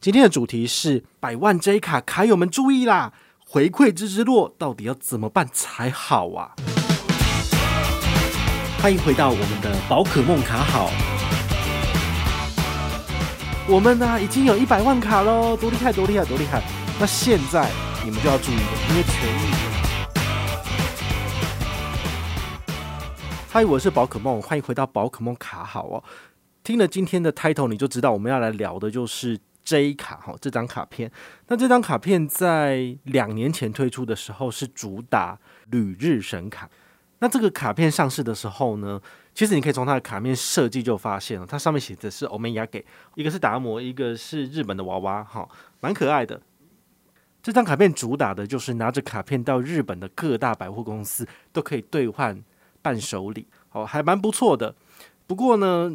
今天的主题是百万 J 卡卡友们注意啦，回馈之之落到底要怎么办才好啊？欢迎回到我们的宝可梦卡好，我们呢、已经有一百万卡喽，多厉害多厉害多厉害！那现在你们就要注意了，因为权益。嗨，我是宝可梦，欢迎回到宝可梦卡好哦。听了今天的 title，你就知道我们要来聊的就是 J 卡哈，这张卡片。那这张卡片在两年前推出的时候是主打旅日神卡。那这个卡片上市的时候呢，其实你可以从它的卡面设计就发现了，它上面写的是欧米亚给，一个是达摩，一个是日本的娃娃，哈，蛮可爱的。这张卡片主打的就是拿着卡片到日本的各大百货公司都可以兑换伴手礼，哦，还蛮不错的。不过呢，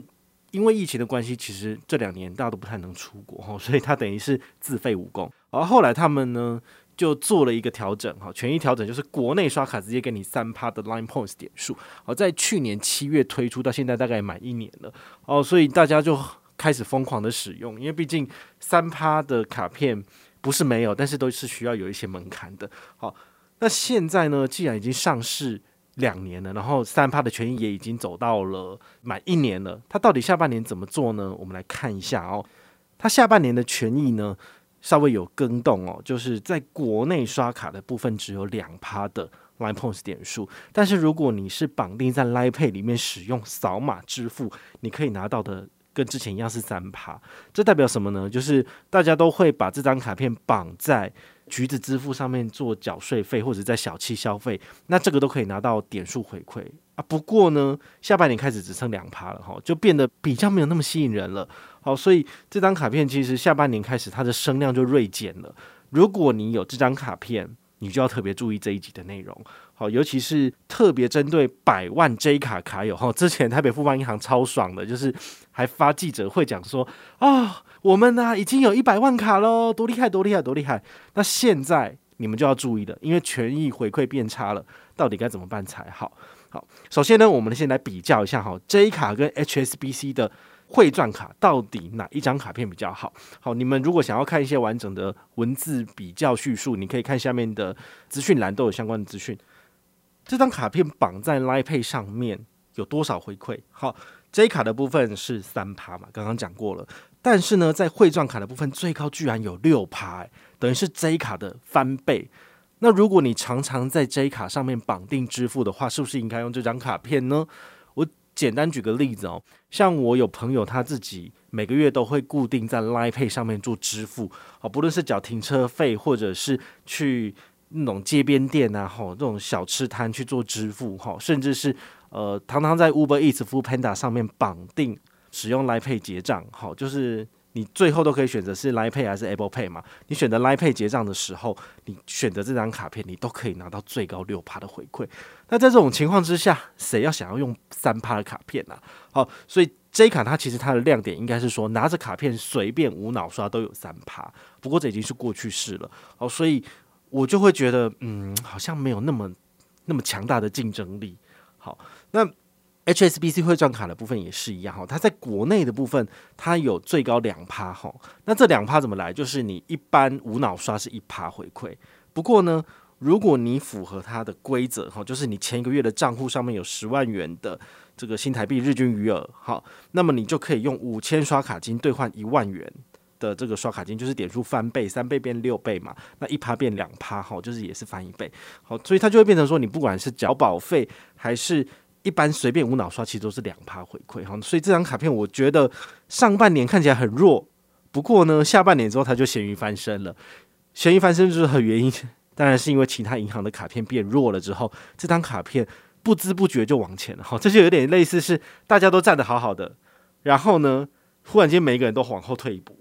因为疫情的关系，其实这两年大家都不太能出国哈，所以他等于是自废武功。而后来他们呢就做了一个调整哈，权益调整就是国内刷卡直接给你三趴的 Line Points 点数。好，在去年七月推出到现在大概满一年了哦，所以大家就开始疯狂的使用，因为毕竟三趴的卡片不是没有，但是都是需要有一些门槛的。好，那现在呢，既然已经上市。两年了，然后三趴的权益也已经走到了满一年了。他到底下半年怎么做呢？我们来看一下哦。他下半年的权益呢，稍微有更动哦，就是在国内刷卡的部分只有两趴的 Line Points 点数，但是如果你是绑定在 Line Pay 里面使用扫码支付，你可以拿到的跟之前一样是三趴。这代表什么呢？就是大家都会把这张卡片绑在。橘子支付上面做缴税费或者在小七消费，那这个都可以拿到点数回馈啊。不过呢，下半年开始只剩两趴了哈，就变得比较没有那么吸引人了。好，所以这张卡片其实下半年开始它的声量就锐减了。如果你有这张卡片，你就要特别注意这一集的内容。好，尤其是特别针对百万 J 卡卡友哈，之前台北富邦银行超爽的，就是还发记者会讲说啊。我们呢、已经有一百万卡喽，多厉害，多厉害，多厉害！那现在你们就要注意了，因为权益回馈变差了，到底该怎么办才好？好，首先呢，我们先来比较一下哈，J 卡跟 HSBC 的汇钻卡到底哪一张卡片比较好？好，你们如果想要看一些完整的文字比较叙述，你可以看下面的资讯栏都有相关的资讯。这张卡片绑在 Line Pay 上面有多少回馈？好，J 卡的部分是三趴嘛，刚刚讲过了。但是呢，在汇钻卡的部分，最高居然有六趴，欸，等于是 J 卡的翻倍。那如果你常常在 J 卡上面绑定支付的话，是不是应该用这张卡片呢？简单举个例子哦，像我有朋友他自己每个月都会固定在 Line Pay 上面做支付，哦，不论是缴停车费，或者是去那种街边店啊，吼，这种小吃摊去做支付，哈，甚至是呃，常常在 Uber Eats、Foodpanda 上面绑定。使用 Line Pay 结账，好，就是你最后都可以选择是 Line Pay 还是 Apple Pay 嘛？你选择 Line Pay 结账的时候，你选择这张卡片，你都可以拿到最高六趴的回馈。那在这种情况之下，谁要想要用三趴的卡片呢？好，所以 J 卡它其实它的亮点应该是说，拿着卡片随便无脑刷都有三趴。不过这已经是过去式了，好，所以我就会觉得，嗯，好像没有那么那么强大的竞争力。好，那。HSBC 汇钻卡的部分也是一样哈，它在国内的部分它有最高两趴哈，那这两趴怎么来？就是你一般无脑刷是一趴回馈，不过呢，如果你符合它的规则哈，就是你前一个月的账户上面有十万元的这个新台币日均余额，好，那么你就可以用五千刷卡金兑换一万元的这个刷卡金，就是点数翻倍，三倍变六倍嘛，那一趴变两趴哈，就是也是翻一倍，好，所以它就会变成说，你不管是缴保费还是一般随便无脑刷，其实都是两趴回馈哈，所以这张卡片我觉得上半年看起来很弱，不过呢，下半年之后它就咸鱼翻身了。咸鱼翻身就是很原因，当然是因为其他银行的卡片变弱了之后，这张卡片不知不觉就往前了哈，这就有点类似是大家都站得好好的，然后呢，忽然间每一个人都往后退一步，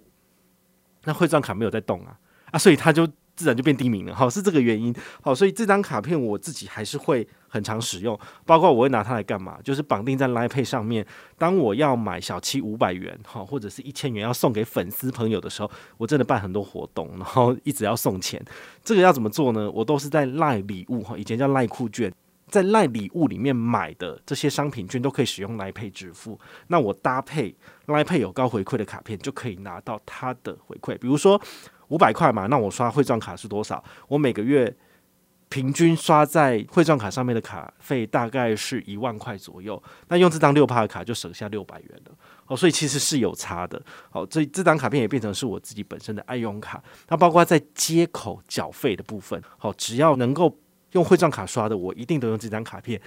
那汇钻卡没有在动啊啊，所以它就。自然就变低迷了，好，是这个原因，好，所以这张卡片我自己还是会很常使用，包括我会拿它来干嘛，就是绑定在 Line Pay 上面，当我要买小七五百元，哈，或者是一千元要送给粉丝朋友的时候，我真的办很多活动，然后一直要送钱，这个要怎么做呢？我都是在 Line 礼物，哈，以前叫 Line 酷券，在 LINE 礼物里面买的这些商品券都可以使用 LINE Pay 支付。那我搭配 LINE Pay 有高回馈的卡片，就可以拿到它的回馈。比如说五百块嘛，那我刷汇钻卡是多少？我每个月平均刷在汇钻卡上面的卡费大概是一万块左右。那用这张六帕的卡就省下六百元了。哦，所以其实是有差的。好，这这张卡片也变成是我自己本身的爱用卡。那包括在接口缴费的部分，好，只要能够用汇钻卡刷的，我一定都用这张卡片。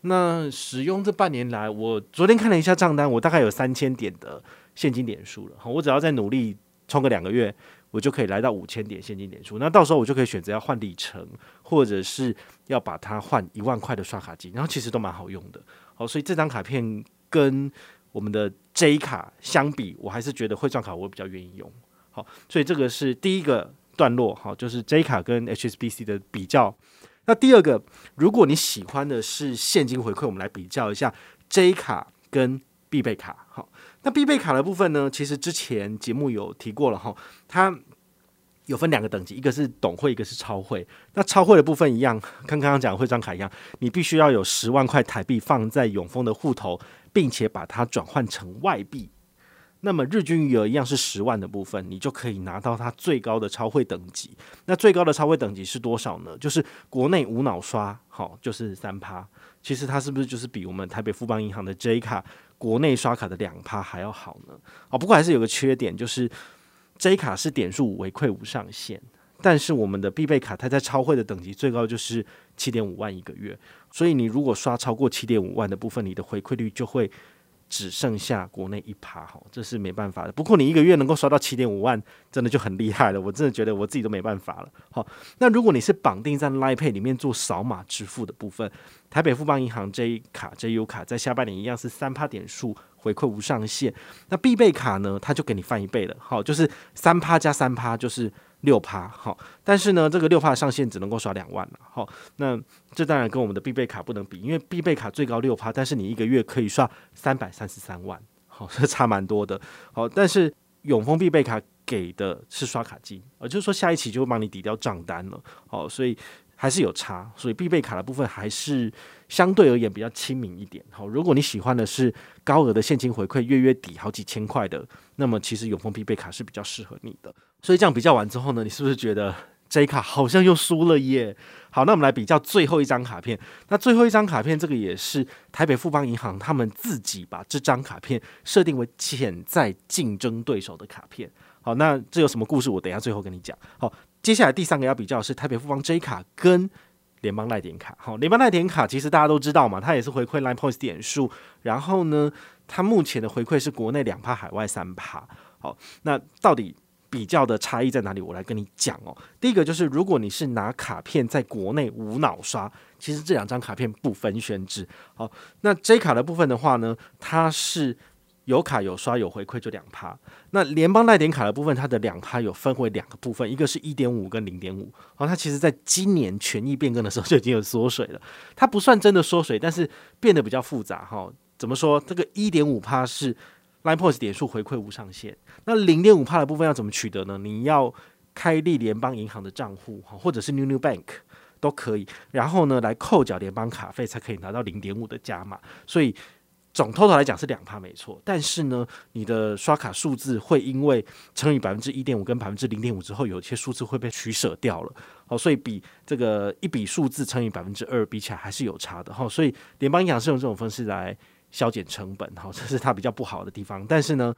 那使用这半年来，我昨天看了一下账单，我大概有三千点的现金点数了。好，我只要再努力充个两个月，我就可以来到五千点现金点数。那到时候我就可以选择要换里程，或者是要把它换一万块的刷卡金，然后其实都蛮好用的。好，所以这张卡片跟我们的 J 卡相比，我还是觉得汇钻卡我比较愿意用。好，所以这个是第一个段落，好，就是 J 卡跟 HSBC 的比较。那第二个，如果你喜欢的是现金回馈，我们来比较一下 J 卡跟必备卡。好，那必备卡的部分呢，其实之前节目有提过了哈，它有分两个等级，一个是董会，一个是超会。那超会的部分一样，跟刚刚讲的汇钻卡一样，你必须要有十万块台币放在永丰的户头，并且把它转换成外币。那么日均余额一样是十万的部分，你就可以拿到它最高的超会等级。那最高的超会等级是多少呢？就是国内无脑刷，好，就是三趴。其实它是不是就是比我们台北富邦银行的 J 卡国内刷卡的两趴还要好呢？哦，不过还是有个缺点，就是 J 卡是点数回馈无上限，但是我们的必备卡它在超会的等级最高就是七点五万一个月，所以你如果刷超过七点五万的部分，你的回馈率就会。只剩下国内一趴哈，这是没办法的。不过你一个月能够刷到七点五万，真的就很厉害了。我真的觉得我自己都没办法了。好，那如果你是绑定在 LINE Pay 里面做扫码支付的部分，台北富邦银行 J 卡 JU 卡在下半年一样是三趴点数回馈无上限。那必备卡呢，它就给你翻一倍了。好，就是三趴加三趴就是。六趴好，但是呢，这个六趴上限只能够刷两万了。好，那这当然跟我们的必备卡不能比，因为必备卡最高六趴，但是你一个月可以刷三百三十三万，好，这差蛮多的。好，但是永丰必备卡给的是刷卡金，也就是说下一期就会帮你抵掉账单了。好，所以还是有差，所以必备卡的部分还是相对而言比较亲民一点。好，如果你喜欢的是高额的现金回馈，月月底好几千块的，那么其实永丰必备卡是比较适合你的。所以这样比较完之后呢，你是不是觉得这一卡好像又输了耶？好，那我们来比较最后一张卡片。那最后一张卡片，这个也是台北富邦银行他们自己把这张卡片设定为潜在竞争对手的卡片。好，那这有什么故事？我等一下最后跟你讲。好，接下来第三个要比较是台北富邦 J 卡跟联邦赖点卡。好，联邦赖点卡其实大家都知道嘛，它也是回馈 Line Points 点数。然后呢，它目前的回馈是国内两趴，海外三趴。好，那到底？比较的差异在哪里？我来跟你讲哦。第一个就是，如果你是拿卡片在国内无脑刷，其实这两张卡片不分轩輊。好，那 J 卡的部分的话呢，它是有卡有刷有回馈就两趴。那联邦赖点卡的部分，它的两趴有分为两个部分，一个是一点五跟零点五。好，它其实在今年权益变更的时候就已经有缩水了，它不算真的缩水，但是变得比较复杂哈。怎么说？这个一点五趴是。Line POS 点数回馈无上限，那零点五趴的部分要怎么取得呢？你要开立联邦银行的账户，或者是 New New Bank 都可以，然后呢来扣缴联邦卡费，才可以拿到零点五的加码。所以总 total 来讲是两趴没错，但是呢，你的刷卡数字会因为乘以百分之一点五跟百分之零点五之后，有些数字会被取舍掉了。好，所以比这个一笔数字乘以百分之二比起来还是有差的。哈，所以联邦银行是用这种方式来。削减成本，好，这是它比较不好的地方。但是呢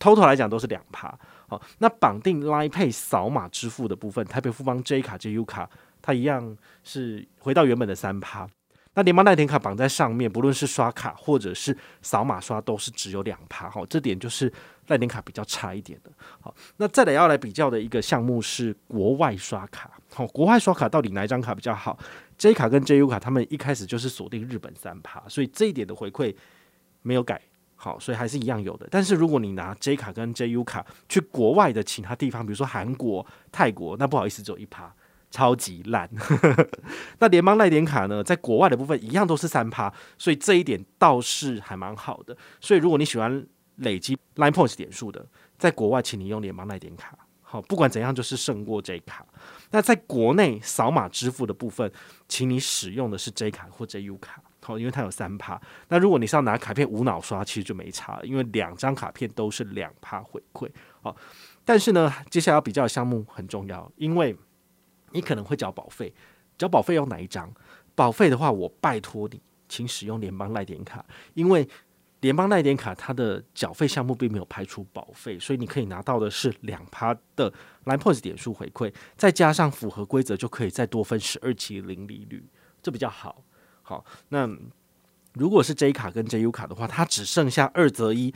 ，total 来讲都是两趴。好，那绑定 Line Pay 扫码支付的部分，台北富邦 J 卡、JU 卡，它一样是回到原本的三趴。那联邦耐点卡绑在上面，不论是刷卡或者是扫码刷，都是只有两趴。好，这点就是耐点卡比较差一点的。好，那再来要来比较的一个项目是国外刷卡。好，国外刷卡到底哪一张卡比较好？J 卡跟 JU 卡，他们一开始就是锁定日本三趴，所以这一点的回馈。没有改好，所以还是一样有的。但是如果你拿 J 卡跟 JU 卡去国外的其他地方，比如说韩国、泰国，那不好意思，只有一趴，超级烂。那联邦赖点卡呢，在国外的部分一样都是三趴，所以这一点倒是还蛮好的。所以如果你喜欢累积 Line Points 点数的，在国外，请你用联邦赖点卡。好，不管怎样就是胜过 J 卡。那在国内扫码支付的部分，请你使用的是 J 卡或 JU 卡，好，因为它有三趴。那如果你是要拿卡片无脑刷，其实就没差，因为两张卡片都是两趴回馈。好，但是呢，接下来要比较的项目很重要，因为你可能会缴保费，缴保费用哪一张？保费的话，我拜托你，请使用联邦赖点卡，因为联邦赖点卡它的缴费项目并没有排除保费，所以你可以拿到的是两趴的 Line Points 点数回馈，再加上符合规则就可以再多分十二期零利率，这比较好。好，那如果是 J 卡跟 JU 卡的话，它只剩下二择一，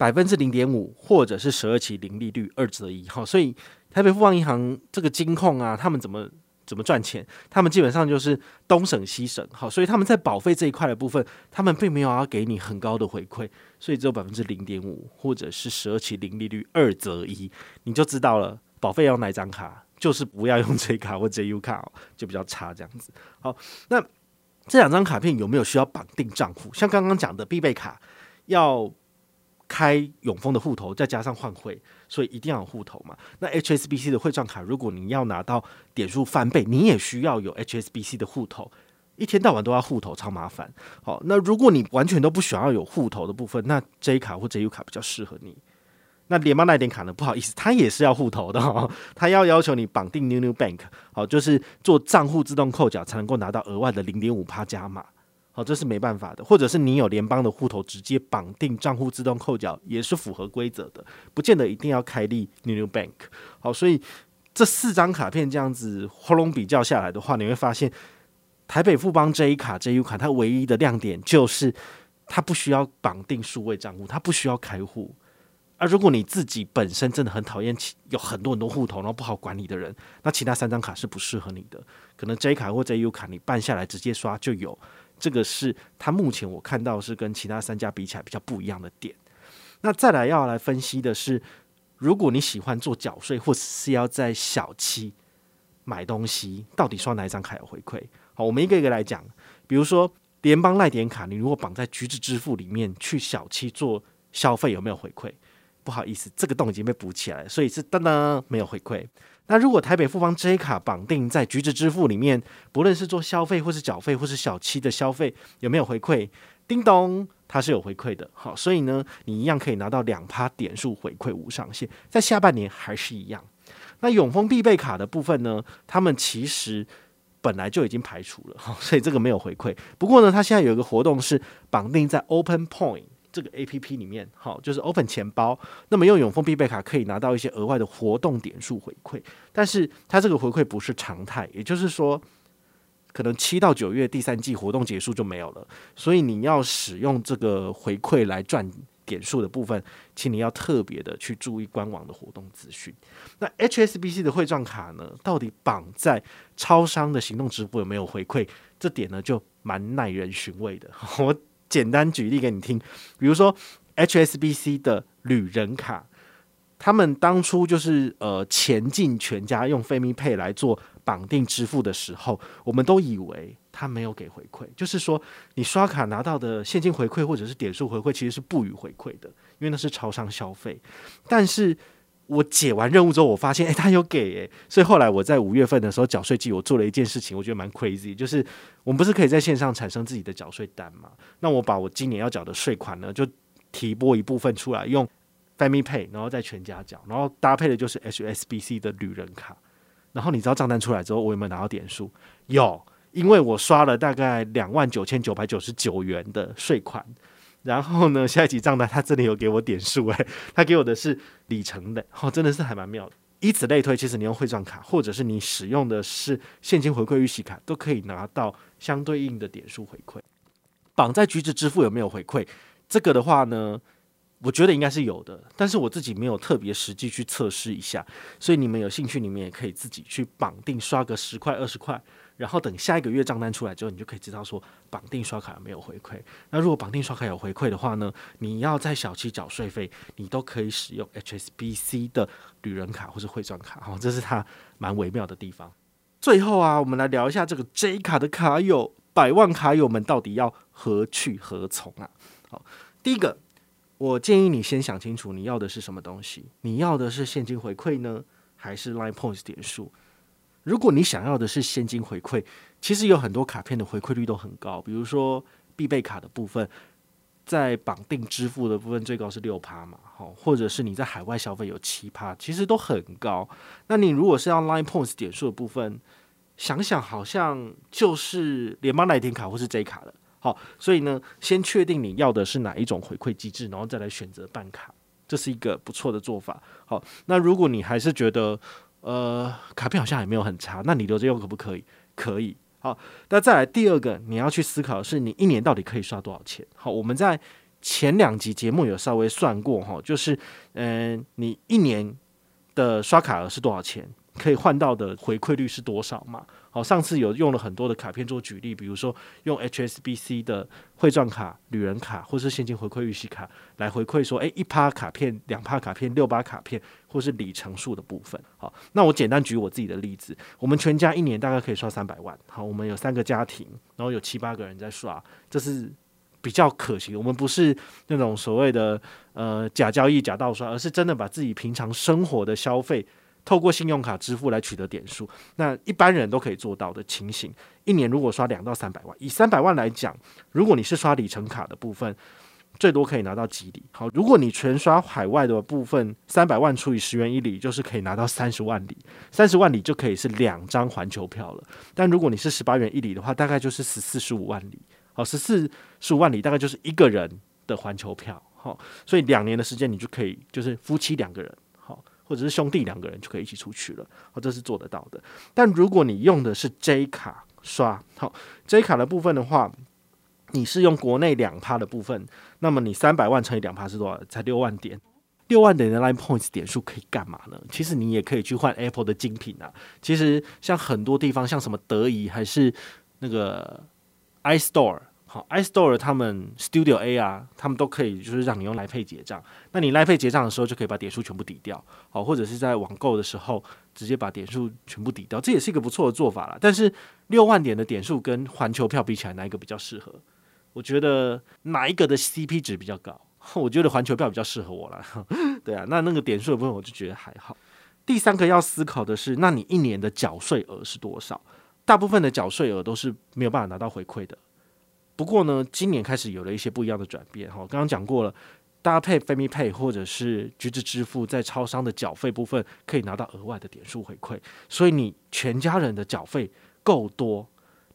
百分之零点五，或者是十二期零利率二择一。好，所以台北富邦银行这个金控啊，他们怎么？怎么赚钱？他们基本上就是东省西省，好，所以他们在保费这一块的部分，他们并没有要给你很高的回馈，所以只有百分之零点五，或者是十二期零利率二择一，你就知道了。保费要哪张卡，就是不要用 J 卡 或 JU 卡，哦就比较差这样子。好，那这两张卡片有没有需要绑定账户？像刚刚讲的必备卡要。开永丰的户头，再加上换汇，所以一定要有户头嘛。那 HSBC 的汇账卡，如果你要拿到点数翻倍，你也需要有 HSBC 的户头，一天到晚都要户头，超麻烦。好，那如果你完全都不想要有户头的部分，那 J 卡或 JU 卡比较适合你。那联邦赖点卡呢？不好意思，它也是要户头的哦，它要要求你绑定 New New Bank，好，就是做账户自动扣缴才能够拿到额外的零点五趴加码。哦，这是没办法的，或者是你有联邦的户头，直接绑定账户自动扣缴也是符合规则的，不见得一定要开立 New New Bank。好，所以这四张卡片这样子轰隆比较下来的话，你会发现台北富邦 J 卡、JU 卡，它唯一的亮点就是它不需要绑定数位账户，它不需要开户。而如果你自己本身真的很讨厌有很多很多户头，然后不好管理的人，那其他三张卡是不适合你的。可能 J 卡或 JU 卡你办下来直接刷就有。这个是它目前我看到是跟其他三家比起来比较不一样的点。那再来要来分析的是，如果你喜欢做缴税，或者是要在小七买东西，到底刷哪一张卡有回馈？好，我们一个一个来讲。比如说联邦赖点卡，你如果绑在橘子支付里面去小七做消费，有没有回馈？不好意思，这个洞已经被补起来，所以是噔噔没有回馈。那如果台北富邦 J 卡绑定在橘子支付里面，不论是做消费或是缴费或是小七的消费，有没有回馈？叮咚，它是有回馈的。好，所以呢，你一样可以拿到两趴点数回馈无上限，在下半年还是一样。那永丰必备卡的部分呢，他们其实本来就已经排除了，所以这个没有回馈。不过呢，它现在有一个活动是绑定在 Open Point。这个 A P P 里面，好，就是 Open 钱包，那么用永丰必备卡可以拿到一些额外的活动点数回馈，但是它这个回馈不是常态，也就是说，可能七到九月第三季活动结束就没有了，所以你要使用这个回馈来赚点数的部分，请你要特别的去注意官网的活动资讯。那 H S B C 的汇账卡呢，到底绑在超商的行动支付有没有回馈？这点呢就蛮耐人寻味的。我。简单举例给你听，比如说 HSBC 的旅人卡，他们当初就是呃前进全家用 FamiPay 来做绑定支付的时候，我们都以为他没有给回馈，就是说你刷卡拿到的现金回馈或者是点数回馈其实是不予回馈的，因为那是超商消费，但是。我解完任务之后，我发现，诶、他有给诶、所以后来我在五月份的时候缴税季，我做了一件事情，我觉得蛮 crazy，就是我们不是可以在线上产生自己的缴税单嘛？那我把我今年要缴的税款呢，就提拨一部分出来，用 Family Pay，然后在全家缴，然后搭配的就是 HSBC 的旅人卡，然后你知道账单出来之后，我有没有拿到点数？有，因为我刷了大概两万九千九百九十九元的税款。然后呢，下一期账单他这里有给我点数诶，他给我的是里程的，哦，真的是还蛮妙的。以此类推，其实你用汇账卡，或者是你使用的是现金回馈预习卡，都可以拿到相对应的点数回馈。绑在橘子支付有没有回馈？这个的话呢，我觉得应该是有的，但是我自己没有特别实际去测试一下，所以你们有兴趣，你们也可以自己去绑定刷个十块二十块。然后等下一个月账单出来之后，你就可以知道说绑定刷卡有没有回馈。那如果绑定刷卡有回馈的话呢，你要在小七缴税费，你都可以使用 HSBC 的旅人卡或是汇转卡，哈，这是它蛮微妙的地方。最后啊，我们来聊一下这个 J 卡的卡友，百万卡友们到底要何去何从啊？好，第一个我建议你先想清楚你要的是什么东西，你要的是现金回馈呢，还是 Line Points 点数？如果你想要的是现金回馈，其实有很多卡片的回馈率都很高，比如说必备卡的部分，在绑定支付的部分最高是六趴嘛，好，或者是你在海外消费有七趴，其实都很高。那你如果是要 Line Points 点数的部分，想想好像就是联邦来电卡或是 J 卡了。好，所以呢，先确定你要的是哪一种回馈机制，然后再来选择办卡，这是一个不错的做法。好，那如果你还是觉得，呃，卡片好像也没有很差，那你留着用可不可以？可以。好，那再来第二个，你要去思考的是，你一年到底可以刷多少钱？好，我们在前两集节目有稍微算过哈，就是，嗯、你一年的刷卡额是多少钱？可以换到的回馈率是多少嘛？好，上次有用了很多的卡片做举例，比如说用 HSBC 的汇钻卡、旅人卡，或是现金回馈预习卡来回馈说，诶、一趴卡片、两趴卡片、六趴卡片，或是里程数的部分。好，那我简单举我自己的例子，我们全家一年大概可以刷三百万。好，我们有三个家庭，然后有七八个人在刷，这是比较可行。我们不是那种所谓的呃假交易、假盗刷，而是真的把自己平常生活的消费。透过信用卡支付来取得点数，那一般人都可以做到的情形。一年如果刷两到三百万，以三百万来讲，如果你是刷里程卡的部分，最多可以拿到几里？好，如果你全刷海外的部分，三百万除以十元一里，就是可以拿到三十万里。三十万里就可以是两张环球票了。但如果你是十八元一里的话，大概就是十四十五万里。好，十四十五万里大概就是一个人的环球票。好，所以两年的时间你就可以，就是夫妻两个人。或者是兄弟两个人就可以一起出去了，哦，这是做得到的。但如果你用的是 J 卡刷，好，J 卡的部分的话，你是用国内两趴的部分，那么你三百万乘以两趴是多少？才六万点。六万点的 Line Points 点数可以干嘛呢？其实你也可以去换 Apple 的精品啊。其实像很多地方，像什么德仪还是那个 iStore。好，iStore 他们 Studio A 啊，他们都可以，就是让你用来配结账。那你来配结账的时候，就可以把点数全部抵掉。好，或者是在网购的时候，直接把点数全部抵掉，这也是一个不错的做法啦。但是六万点的点数跟环球票比起来，哪一个比较适合？我觉得哪一个的 CP 值比较高？我觉得环球票比较适合我啦。对啊，那那个点数的部分，我就觉得还好。第三个要思考的是，那你一年的缴税额是多少？大部分的缴税额都是没有办法拿到回馈的。不过呢，今年开始有了一些不一样的转变哈。刚刚讲过了，搭配 FamiPay 或者是橘子支付，在超商的缴费部分可以拿到额外的点数回馈，所以你全家人的缴费够多，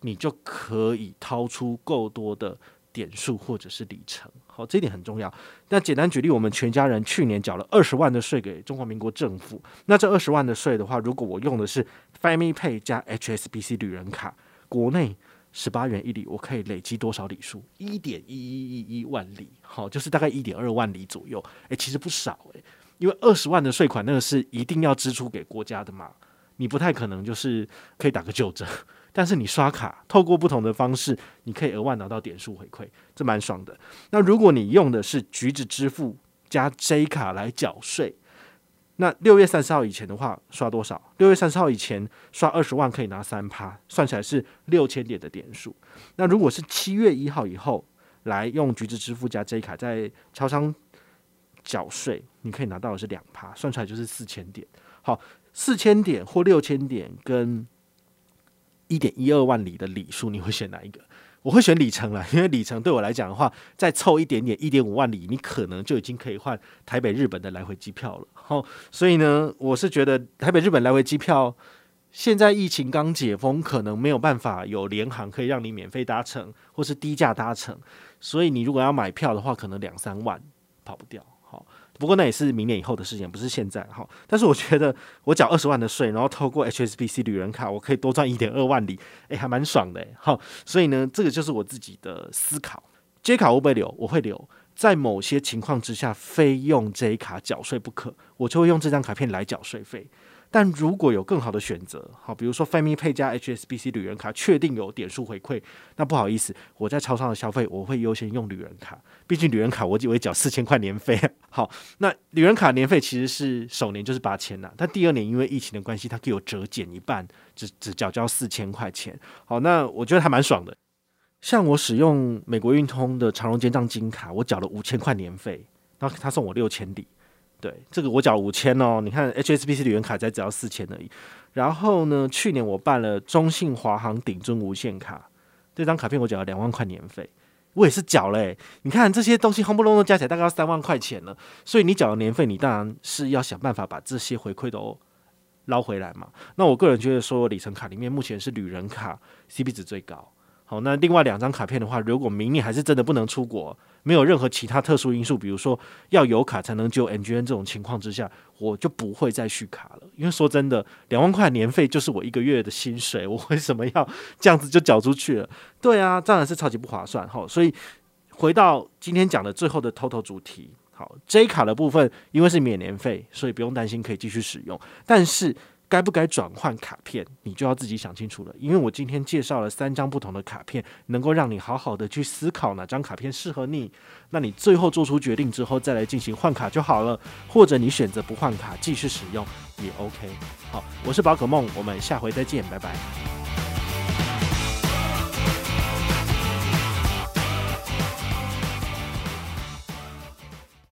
你就可以掏出够多的点数或者是里程。好，这一点很重要。那简单举例，我们全家人去年缴了二十万的税给中华民国政府，那这二十万的税的话，如果我用的是 FamiPay 加 HSBC 旅人卡，国内。十八元一里，我可以累积多少里数？一点一一一一万里，好，就是大概一点二万里左右。诶、其实不少诶、因为二十万的税款，那个是一定要支出给国家的嘛，你不太可能就是可以打个九折。但是你刷卡，透过不同的方式，你可以额外拿到点数回馈，这蛮爽的。那如果你用的是橘子支付加 J 卡来缴税。那六月三十号以前的话，刷多少？六月三十号以前刷二十万可以拿三趴，算起来是六千点的点数。那如果是七月一号以后来用橘子支付加 J 卡在超商缴税，你可以拿到的是两趴，算出来就是四千点。好，四千点或六千点跟一点一二万里的里数，你会选哪一个？我会选里程了，因为里程对我来讲的话，再凑一点点一点五万里，你可能就已经可以换台北日本的来回机票了。好，所以呢，我是觉得台北日本来回机票，现在疫情刚解封，可能没有办法有联航可以让你免费搭乘或是低价搭乘，所以你如果要买票的话，可能两三万跑不掉。不过那也是明年以后的事情，不是现在哈。但是我觉得我缴二十万的税，然后透过 HSBC 旅人卡，我可以多赚一点二万里，诶，还蛮爽的哈。所以呢，这个就是我自己的思考。J 卡我不会留？我会留。在某些情况之下，非用 J 卡缴税不可，我就会用这张卡片来缴税费。但如果有更好的选择，好，比如说 FamiPay 加 HSBC 旅人卡，确定有点数回馈，那不好意思，我在超商的消费我会优先用旅人卡，毕竟旅人卡我只会缴四千块年费。好，那旅人卡年费其实是首年就是八千呐，但第二年因为疫情的关系，它可以有折减一半，只只缴交四千块钱。好，那我觉得还蛮爽的。像我使用美国运通的长荣肩账金卡，我缴了五千块年费。然后他送我六千里。对，这个我缴五千哦。你看 HSBC 旅游卡才只要四千而已。然后呢，去年我办了中信华航顶尊无限卡，这张卡片我缴了两万块年费，我也是缴嘞、欸。你看这些东西，轰不隆咚加起来大概要三万块钱了。所以你缴了年费，你当然是要想办法把这些回馈都捞回来嘛。那我个人觉得说，里程卡里面目前是旅人卡 CP 值最高。好，那另外两张卡片的话，如果明年还是真的不能出国，没有任何其他特殊因素，比如说要有卡才能救 NGN 这种情况之下，我就不会再续卡了。因为说真的，两万块年费就是我一个月的薪水，我为什么要这样子就缴出去了？对啊，当然是超级不划算。哈，所以回到今天讲的最后的 total 主题，好，J 卡的部分，因为是免年费，所以不用担心可以继续使用，但是。该不该转换卡片，你就要自己想清楚了。因为我今天介绍了三张不同的卡片，能够让你好好的去思考哪张卡片适合你。那你最后做出决定之后，再来进行换卡就好了。或者你选择不换卡，继续使用也 OK。好，我是宝可梦，我们下回再见，拜拜。